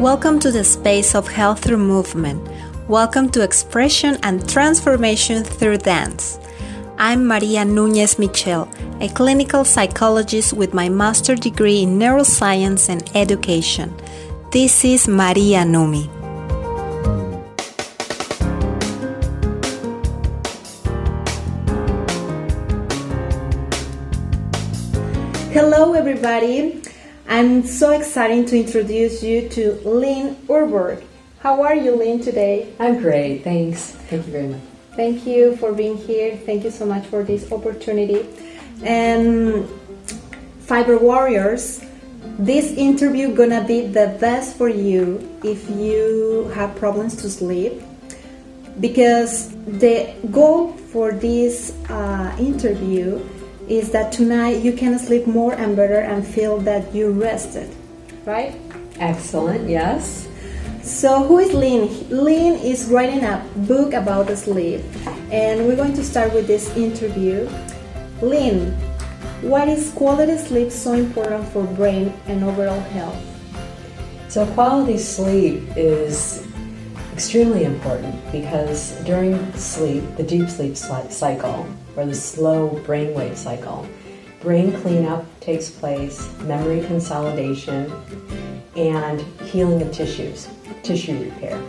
Welcome to the space of health through movement. Welcome to expression and transformation through dance. I'm Maria Nunez Michel, a clinical psychologist with my master's degree in neuroscience and education. This is Maria Numi. Hello, everybody. I'm so excited to introduce you to Lin Urborg. How are you, Lin, today? I'm great. Thanks. Thank you very much. Thank you for being here. Thank you so much for this opportunity. And Fiber Warriors, this interview gonna be the best for you if you have problems to sleep because the goal for this uh, interview is that tonight you can sleep more and better and feel that you rested, right? Excellent, yes. So, who is Lin? Lin is writing a book about sleep, and we're going to start with this interview. Lin, why is quality sleep so important for brain and overall health? So, quality sleep is extremely important because during sleep, the deep sleep cycle, or the slow brainwave cycle, brain cleanup takes place, memory consolidation, and healing of tissues, tissue repair.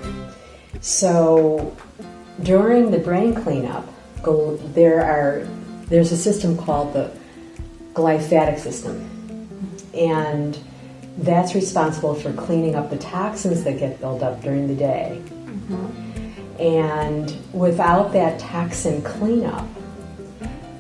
So during the brain cleanup, there are there's a system called the glymphatic system, and that's responsible for cleaning up the toxins that get built up during the day. Mm-hmm. And without that toxin cleanup,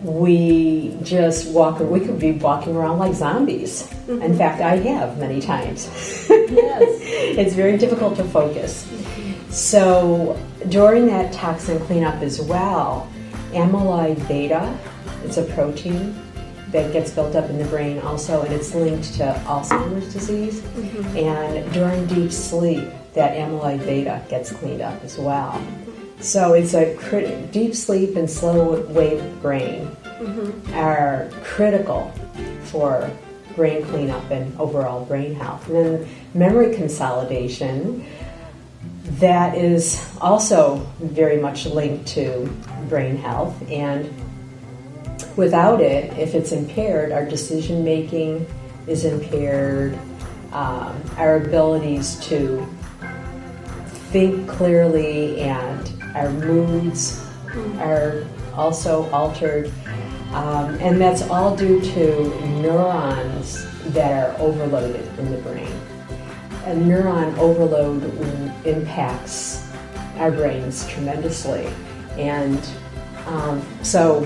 we just walk, we could be walking around like zombies. Mm-hmm. In fact, I have many times. yes. it's very difficult to focus. Mm-hmm. So, during that toxin cleanup as well, amyloid beta, it's a protein that gets built up in the brain also, and it's linked to Alzheimer's disease. Mm-hmm. And during deep sleep, that amyloid beta gets cleaned up as well. So it's a crit- deep sleep and slow wave brain mm-hmm. are critical for brain cleanup and overall brain health. And then memory consolidation, that is also very much linked to brain health. And without it, if it's impaired, our decision making is impaired, um, our abilities to think clearly and our moods are also altered. Um, and that's all due to neurons that are overloaded in the brain. A neuron overload impacts our brains tremendously. And um, so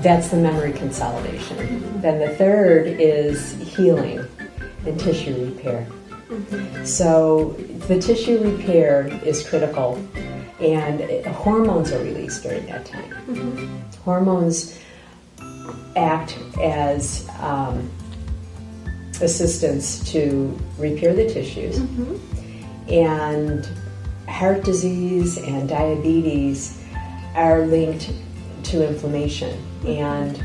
that's the memory consolidation. Then the third is healing and tissue repair. Mm-hmm. So the tissue repair is critical, and hormones are released during that time. Mm-hmm. Hormones act as um, assistance to repair the tissues, mm-hmm. and heart disease and diabetes are linked to inflammation, and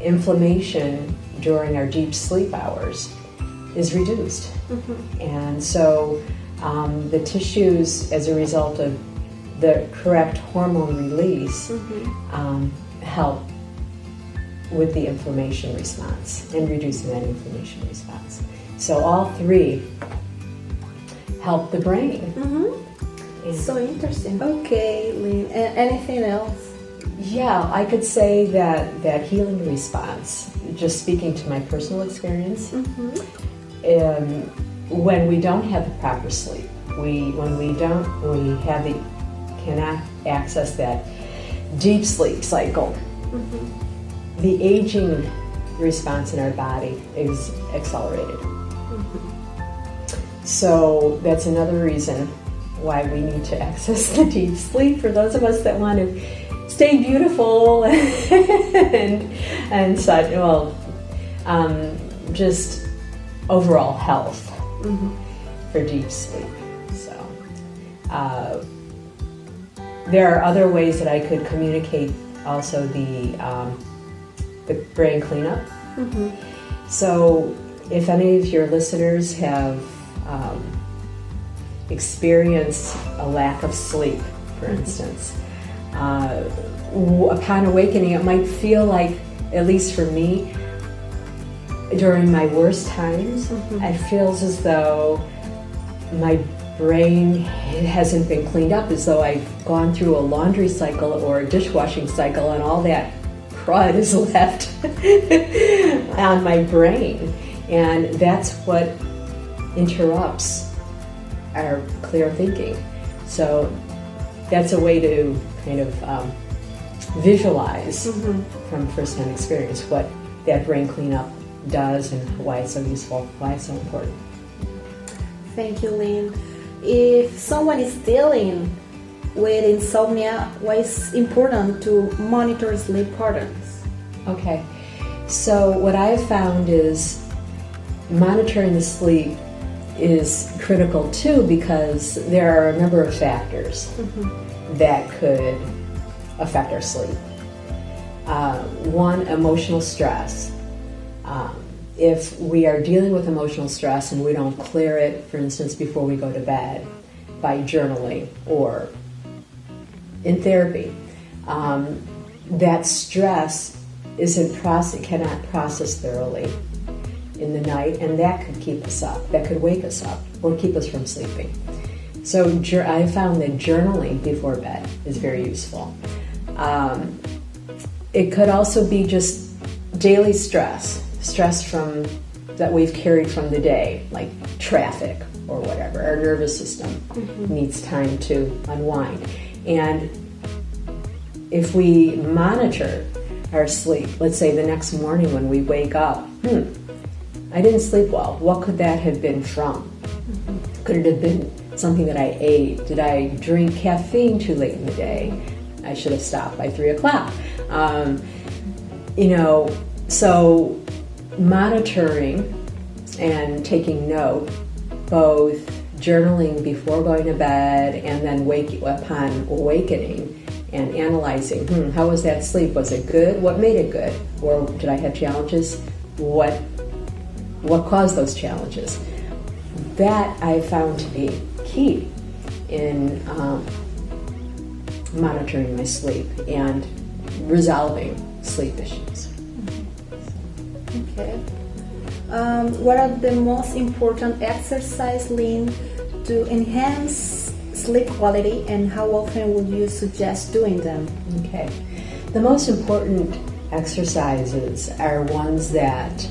inflammation during our deep sleep hours is reduced. Mm-hmm. And so um, the tissues, as a result of the correct hormone release, mm-hmm. um, help with the inflammation response and reducing that inflammation response. So all three help the brain. Mm-hmm. So interesting. Okay, Lin. anything else? Yeah, I could say that that healing response, just speaking to my personal experience, mm-hmm um, when we don't have the proper sleep, we when we don't we have the cannot access that deep sleep cycle. Mm-hmm. The aging response in our body is accelerated. Mm-hmm. So that's another reason why we need to access the deep sleep for those of us that want to stay beautiful and and such. Well, um, just overall health mm-hmm. for deep sleep. So, uh, there are other ways that I could communicate also the um, the brain cleanup. Mm-hmm. So, if any of your listeners have um, experience a lack of sleep, for instance, uh, upon awakening, it might feel like, at least for me, during my worst times, mm-hmm. it feels as though my brain hasn't been cleaned up, as though I've gone through a laundry cycle or a dishwashing cycle, and all that crud is left on my brain. And that's what interrupts our clear thinking. So that's a way to kind of um, visualize mm-hmm. from first-hand experience what that brain cleanup does and why it's so useful, why it's so important. Thank you, Lin. If someone is dealing with insomnia, why is important to monitor sleep patterns? Okay, so what I have found is monitoring the sleep is critical too because there are a number of factors mm-hmm. that could affect our sleep. Uh, one, emotional stress. Um, if we are dealing with emotional stress and we don't clear it, for instance, before we go to bed by journaling or in therapy, um, that stress isn't process cannot process thoroughly in the night, and that could keep us up. That could wake us up or keep us from sleeping. So I found that journaling before bed is very useful. Um, it could also be just daily stress, stress from that we've carried from the day, like traffic or whatever. Our nervous system mm-hmm. needs time to unwind. And if we monitor our sleep, let's say the next morning when we wake up, hmm, I didn't sleep well. What could that have been from? Mm-hmm. Could it have been something that I ate? Did I drink caffeine too late in the day? I should have stopped by three o'clock. Um, you know, so monitoring and taking note, both journaling before going to bed and then wake upon awakening and analyzing, hmm, how was that sleep? Was it good? What made it good? Or did I have challenges? What what caused those challenges? That I found to be key in um, monitoring my sleep and resolving sleep issues. Okay. Um, what are the most important exercise, Lin, to enhance sleep quality and how often would you suggest doing them? Okay. The most important exercises are ones that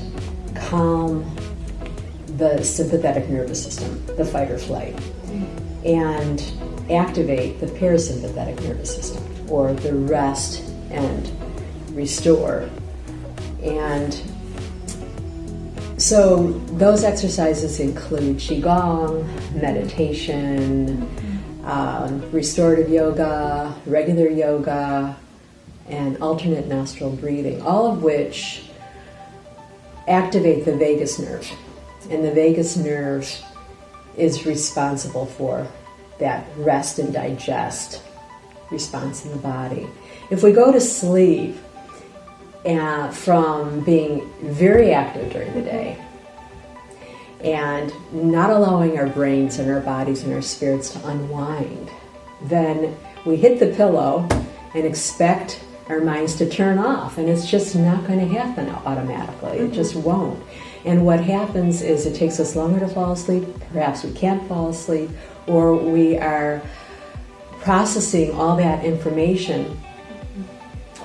calm the sympathetic nervous system, the fight or flight, and activate the parasympathetic nervous system or the rest and restore. And so those exercises include Qigong, meditation, um, restorative yoga, regular yoga, and alternate nostril breathing, all of which activate the vagus nerve. And the vagus nerve is responsible for that rest and digest response in the body. If we go to sleep uh, from being very active during the day and not allowing our brains and our bodies and our spirits to unwind, then we hit the pillow and expect our minds to turn off, and it's just not going to happen automatically. Mm-hmm. It just won't. And what happens is it takes us longer to fall asleep, perhaps we can't fall asleep, or we are processing all that information,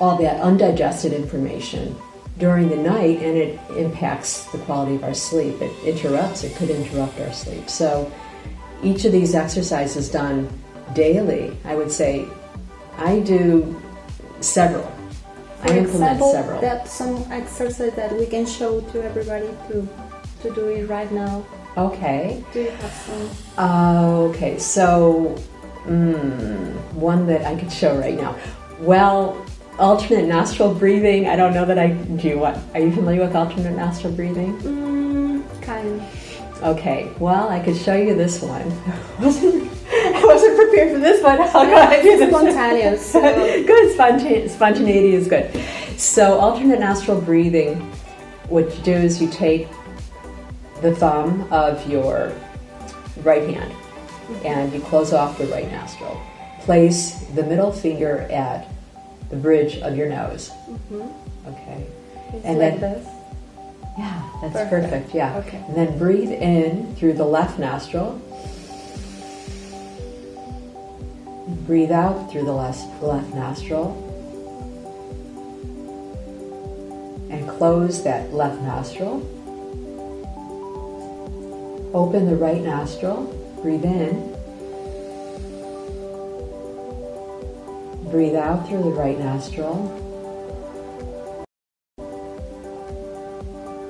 all that undigested information during the night, and it impacts the quality of our sleep. It interrupts, it could interrupt our sleep. So each of these exercises done daily, I would say I do several. For I implement example, several. That's some exercise that we can show to everybody to to do it right now. Okay. Do you have some? Uh, okay, so mm, one that I could show right now. Well, alternate nostril breathing. I don't know that I do. What are you familiar with alternate nostril breathing? Mm, kind. Okay. Well, I could show you this one. I wasn't prepared for this one. I'll go ahead and spontaneous. So. good. Spontane- spontaneity is good. So alternate nostril breathing. What you do is you take the thumb of your right hand and you close off the right nostril. Place the middle finger at the bridge of your nose. Mm-hmm. Okay. It's And like then- this. Yeah, that's Perfect. perfect. Yeah. Okay. And then breathe in through the left nostril. Breathe out through the left, left nostril. And close that left nostril. Open the right nostril. Breathe in. Breathe out through the right nostril.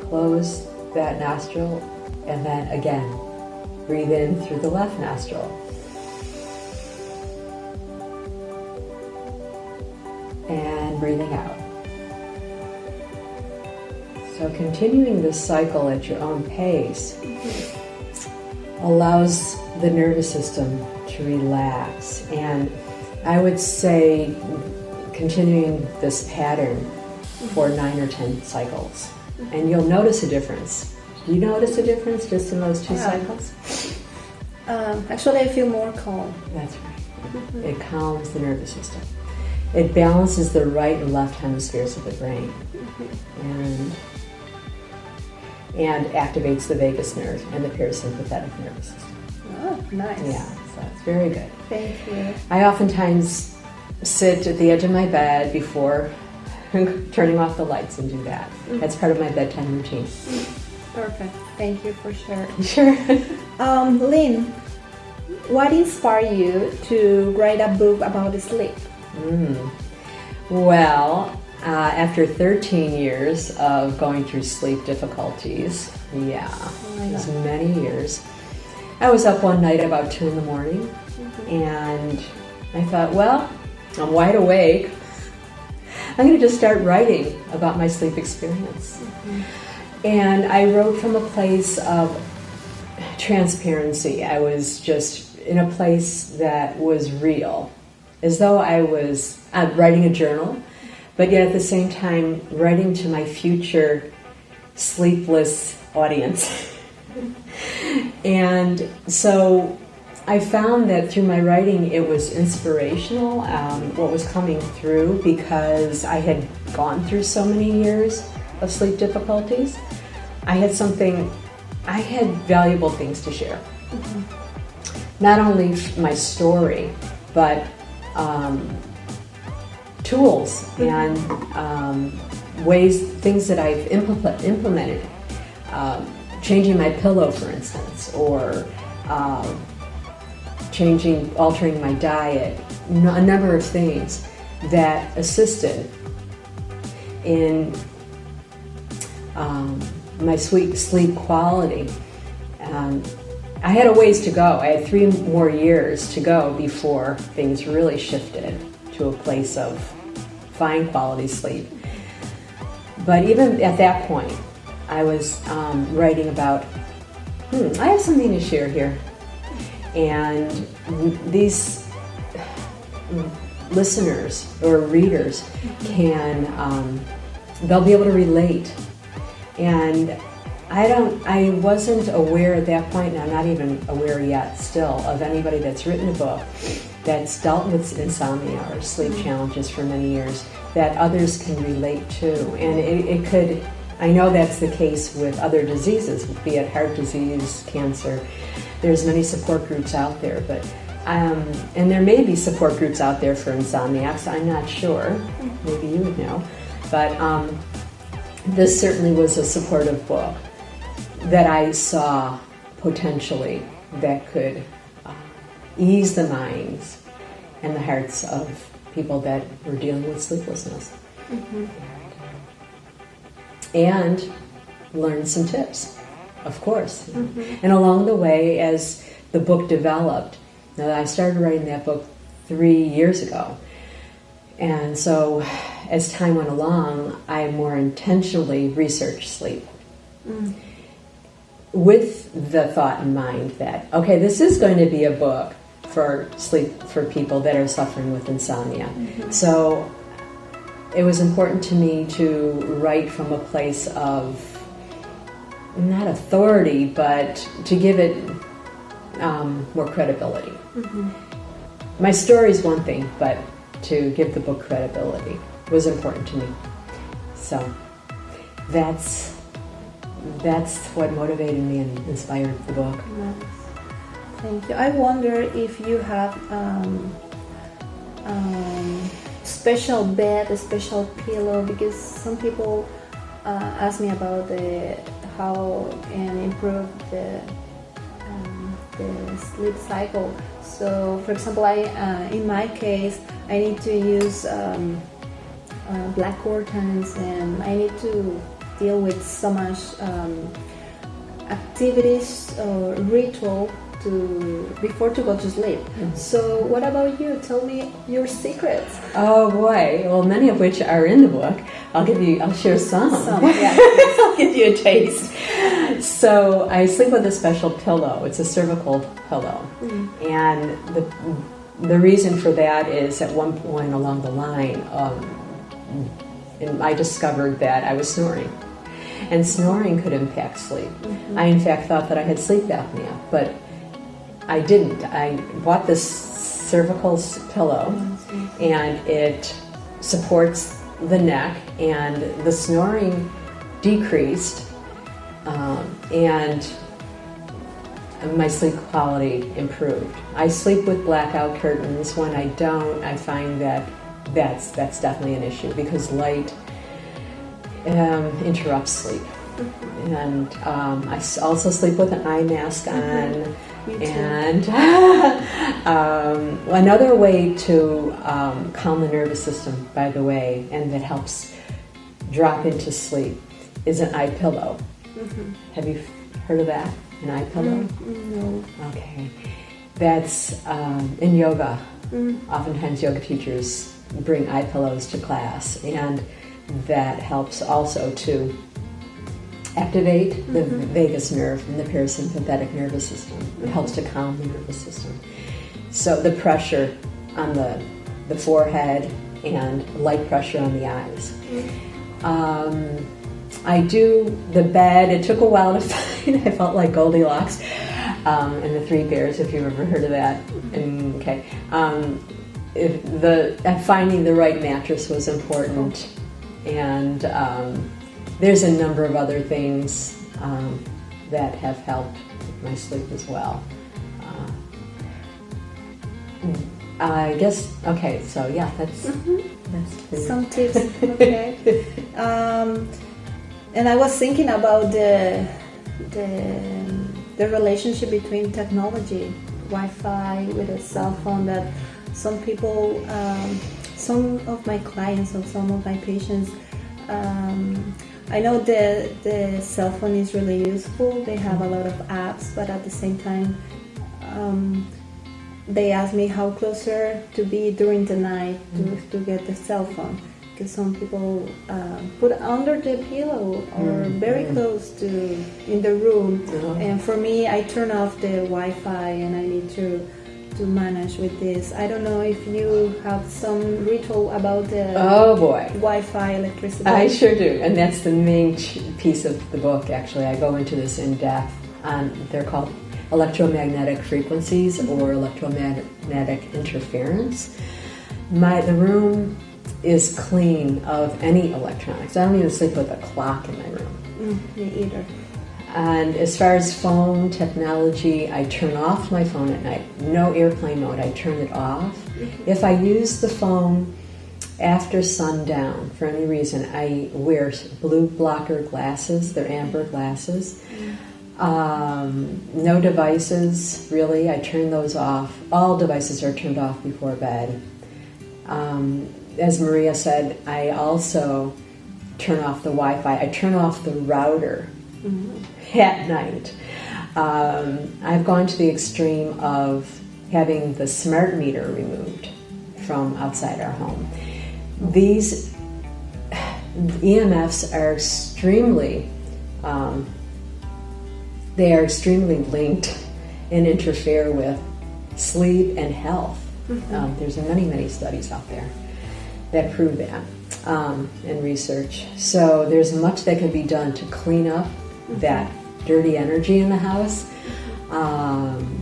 Close that nostril and then again breathe in through the left nostril. And breathing out. So continuing this cycle at your own pace mm-hmm. allows the nervous system to relax and I would say continuing this pattern for nine or ten cycles and you'll notice a difference. Do you notice a difference just in those two Yeah. cycles? Um, actually, I feel more calm. That's right. It calms the nervous system. It balances the right and left hemispheres of the brain, and and activates the vagus nerve and the parasympathetic nervous system. Oh, nice. Yeah, so it's very good. Thank you. I oftentimes sit at the edge of my bed before turning off the lights and do that. That's part of my bedtime routine. Perfect. Thank you for sharing. Sure. Um, Lin, what inspired you to write a book about sleep? Mm. Well, uh, after 13 years of going through sleep difficulties, yeah, was many years, I was up one night about 2 in the morning and I thought, well, I'm wide awake. I'm going to just start writing about my sleep experience. And I wrote from a place of transparency. I was just in a place that was real, as though I was uh, writing a journal, but yet at the same time writing to my future sleepless audience. and so I found that through my writing it was inspirational, um, what was coming through, because I had gone through so many years of sleep difficulties. I had something, I had valuable things to share. Not only my story, but um, tools and um, ways, things that I've impl- implemented. Um, changing my pillow, for instance, or um, changing, altering my diet, a number of things that assisted in um, my sweet sleep quality. Um, I had a ways to go. I had three more years to go before things really shifted to a place of fine quality sleep. But even at that point, I was um, writing about, hmm, I have something to share here. And these listeners or readers can, um, they'll be able to relate. And I don't, I wasn't aware at that point, and I'm not even aware yet still, of anybody that's written a book that's dealt with insomnia or sleep challenges for many years that others can relate to. And it, it could, I know that's the case with other diseases, be it heart disease, cancer. There's many support groups out there, but um, and there may be support groups out there for insomniacs. I'm not sure. Maybe you would know, but um, this certainly was a supportive book that I saw potentially that could uh, ease the minds and the hearts of people that were dealing with sleeplessness. And learn some tips, of course. Mm-hmm. And along the way, as the book developed, now I started writing that book three years ago. And so as time went along, I more intentionally researched sleep. Mm. With the thought in mind that okay this is going to be a book for sleep for people that are suffering with insomnia. Mm-hmm. So it was important to me to write from a place of not authority but to give it um, more credibility. My story is one thing, but to give the book credibility was important to me. So that's that's what motivated me and inspired the book. Nice. Thank you. I wonder if you have um, um, special bed, a special pillow, because some people uh, ask me about the how and improve the um, the sleep cycle. So, for example, I uh, in my case, I need to use um, uh, black curtains, and I need to deal with so much um, activities or ritual to before to go to sleep. Mm-hmm. So, what about you? Tell me your secrets. Oh boy! Well, many of which are in the book. I'll give you. I'll share some. Some, yeah. I'll give you a taste. So I sleep with a special pillow. It's a cervical pillow, mm-hmm. and the the reason for that is at one point along the line, um, and I discovered that I was snoring, and snoring could impact sleep. Mm-hmm. I in fact thought that I had sleep apnea, but I didn't. I bought this cervical pillow, and it supports the neck, and the snoring decreased, um, and my sleep quality improved. I sleep with blackout curtains. When I don't, I find that that's that's definitely an issue because light um, interrupts sleep. And um, I also sleep with an eye mask on. And um, another way to um, calm the nervous system, by the way, and that helps drop into sleep, is an eye pillow. Have you heard of that? An eye pillow? No. Okay. That's um, in yoga. Mm. Oftentimes, yoga teachers bring eye pillows to class, and that helps also to activate the vagus nerve and the parasympathetic nervous system. It helps to calm the nervous system. So the pressure on the the forehead and light pressure on the eyes. Um, I do the bed. It took a while to find. I felt like Goldilocks um, and the Three Bears, if you've ever heard of that. And, okay, um, if the uh, finding the right mattress was important, and um, there's a number of other things um, that have helped my sleep as well. Uh, I guess okay. So yeah, that's that's Some tips. Okay. um, and I was thinking about the the the relationship between technology, Wi-Fi with a cell phone. That some people, um, some of my clients or some of my patients. Um, I know the the cell phone is really useful. They have a lot of apps, but at the same time, um, they ask me how closer to be during the night to, to get the cell phone because some people uh, put under the pillow or Mm, very mm. close to in the room Uh-huh. and for me i turn off the wi-fi and i need to to manage with this i don't know if you have some ritual about the Oh boy. wi-fi electricity I sure do, and that's the main piece of the book. Actually, I go into this in depth. On they're called electromagnetic frequencies or electromagnetic interference. My the room is clean of any electronics. I don't even sleep with a clock in my room. Mm, me either And as far as phone technology, I turn off my phone at night. No airplane mode, I turn it off. If I use the phone after sundown for any reason, I wear blue blocker glasses, they're amber glasses. Um, no devices, really, I turn those off. All devices are turned off before bed. Um, as Maria said, I also turn off the Wi Fi, I turn off the router at night. Um, I've gone to the extreme of having the smart meter removed from outside our home. These EMFs are extremely, um, they are extremely linked and interfere with sleep and health. Um, there's many, many studies out there that prove that um, and research. So there's much that can be done to clean up that dirty energy in the house. Um,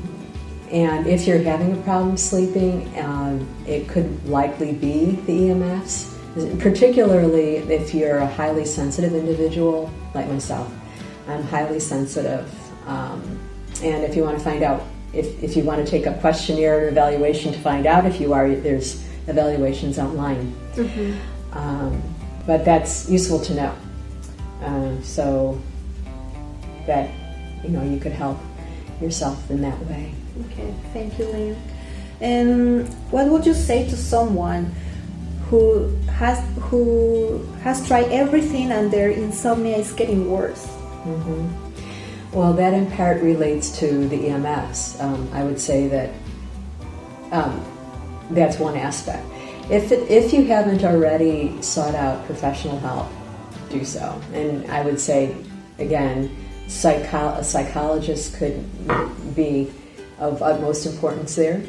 And if you're having a problem sleeping, um, it could likely be the EMFs, particularly if you're a highly sensitive individual like myself. I'm highly sensitive. Um, and if you want to find out, if, if you want to take a questionnaire or evaluation to find out if you are, there's evaluations online. Mm-hmm. Um, but that's useful to know. Uh, so that you know you could help yourself in that way. Okay, thank you, Lin. And what would you say to someone who has who has tried everything and their insomnia is getting worse? Mm-hmm. Well, that in part relates to the EMFs. Um, I would say that um, that's one aspect. If it, if you haven't already sought out professional help, do so. And I would say again, psycho- a psychologist could be of utmost importance there.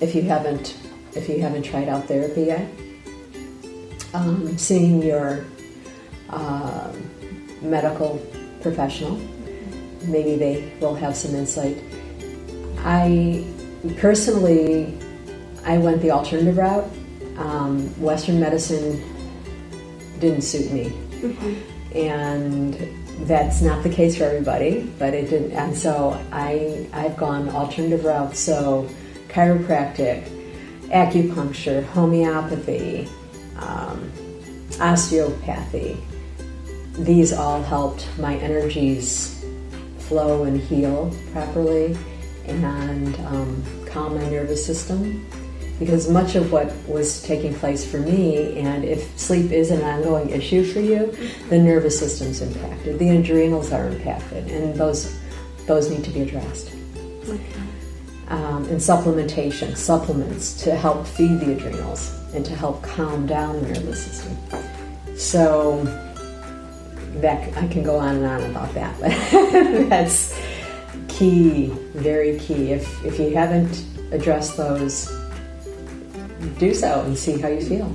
If you haven't, if you haven't tried out therapy yet, um, seeing your uh, medical professional, maybe they will have some insight. I personally, I went the alternative route. Um, Western medicine didn't suit me, mm-hmm. and that's not the case for everybody, but it didn't. And so I I've gone alternative routes. So chiropractic, acupuncture, homeopathy, um, osteopathy. These all helped my energies flow and heal properly, and um, calm my nervous system because much of what was taking place for me, and if sleep is an ongoing issue for you, the nervous system's impacted, the adrenals are impacted, and those those need to be addressed. Okay. Um, and supplementation, supplements to help feed the adrenals and to help calm down the nervous system. So that I can go on and on about that, but that's key, very key. If if you haven't addressed those do so and see how you feel.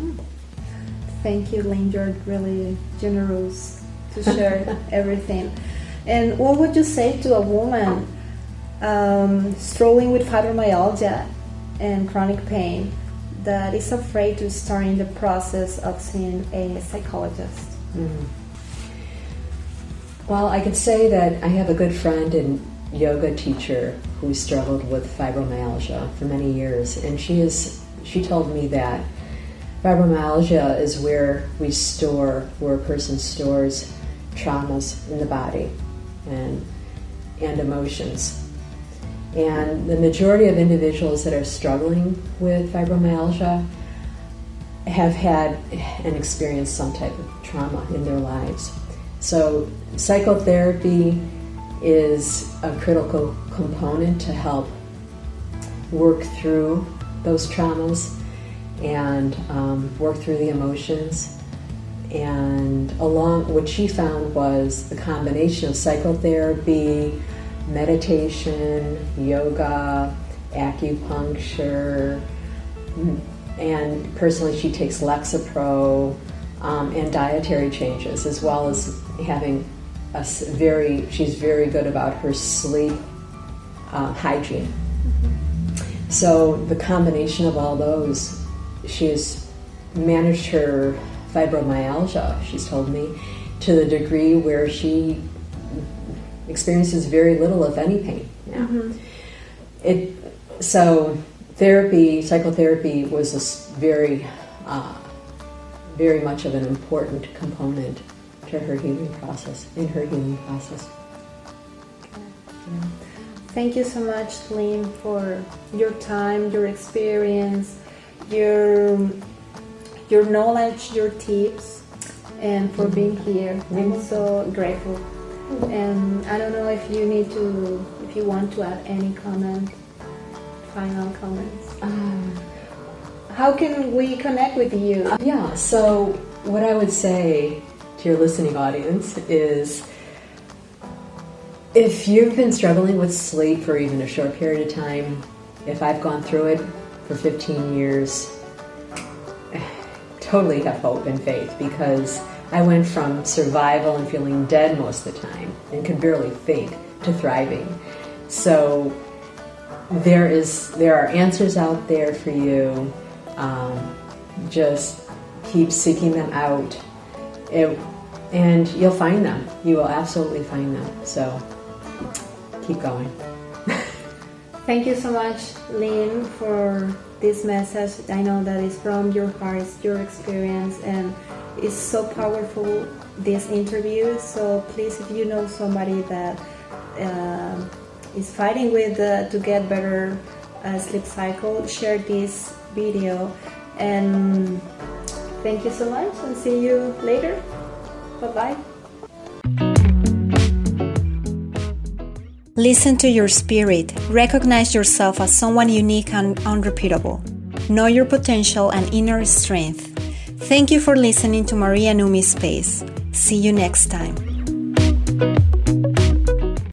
Thank you, Lin. You're really generous to share everything. And what would you say to a woman um, struggling with fibromyalgia and chronic pain that is afraid to start in the process of seeing a psychologist? Mm-hmm. Well, I could say that I have a good friend and yoga teacher who struggled with fibromyalgia for many years, and she is she told me that fibromyalgia is where we store, where a person stores traumas in the body and, and emotions. And the majority of individuals that are struggling with fibromyalgia have had and experienced some type of trauma in their lives. So, psychotherapy is a critical component to help work through those traumas and um, work through the emotions. And along, what she found was the combination of psychotherapy, meditation, yoga, acupuncture, and personally, she takes Lexapro um, and dietary changes, as well as having a very, she's very good about her sleep uh, hygiene. So the combination of all those, she's managed her fibromyalgia, she's told me, to the degree where she experiences very little, if any, pain now. Mm-hmm. It so therapy, psychotherapy was a very, uh, very much of an important component to her healing process. In her healing process. Yeah. Thank you so much, Lin, for your time, your experience, your your knowledge, your tips, and for being here. I'm so grateful. And I don't know if you need to, if you want to add any comment, final comments. Um, how can we connect with you? Yeah. So what I would say to your listening audience is if you've been struggling with sleep for even a short period of time, if I've gone through it for 15 years, totally have hope and faith because I went from survival and feeling dead most of the time and could barely think to thriving. So there is there are answers out there for you. Um, just keep seeking them out, it, and you'll find them. You will absolutely find them. So keep going. Thank you so much, Lin, for this message. I know that is from your heart, it's your experience, and it's so powerful. This interview. So please, if you know somebody that uh, is fighting with uh, to get better uh, sleep cycle, share this video. And thank you so much, and see you later. Bye bye. Listen to your spirit. Recognize yourself as someone unique and unrepeatable. Know your potential and inner strength. Thank you for listening to Maria Numi Space. See you next time.